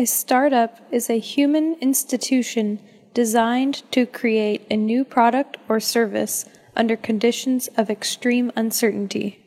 A startup is a human institution designed to create a new product or service under conditions of extreme uncertainty.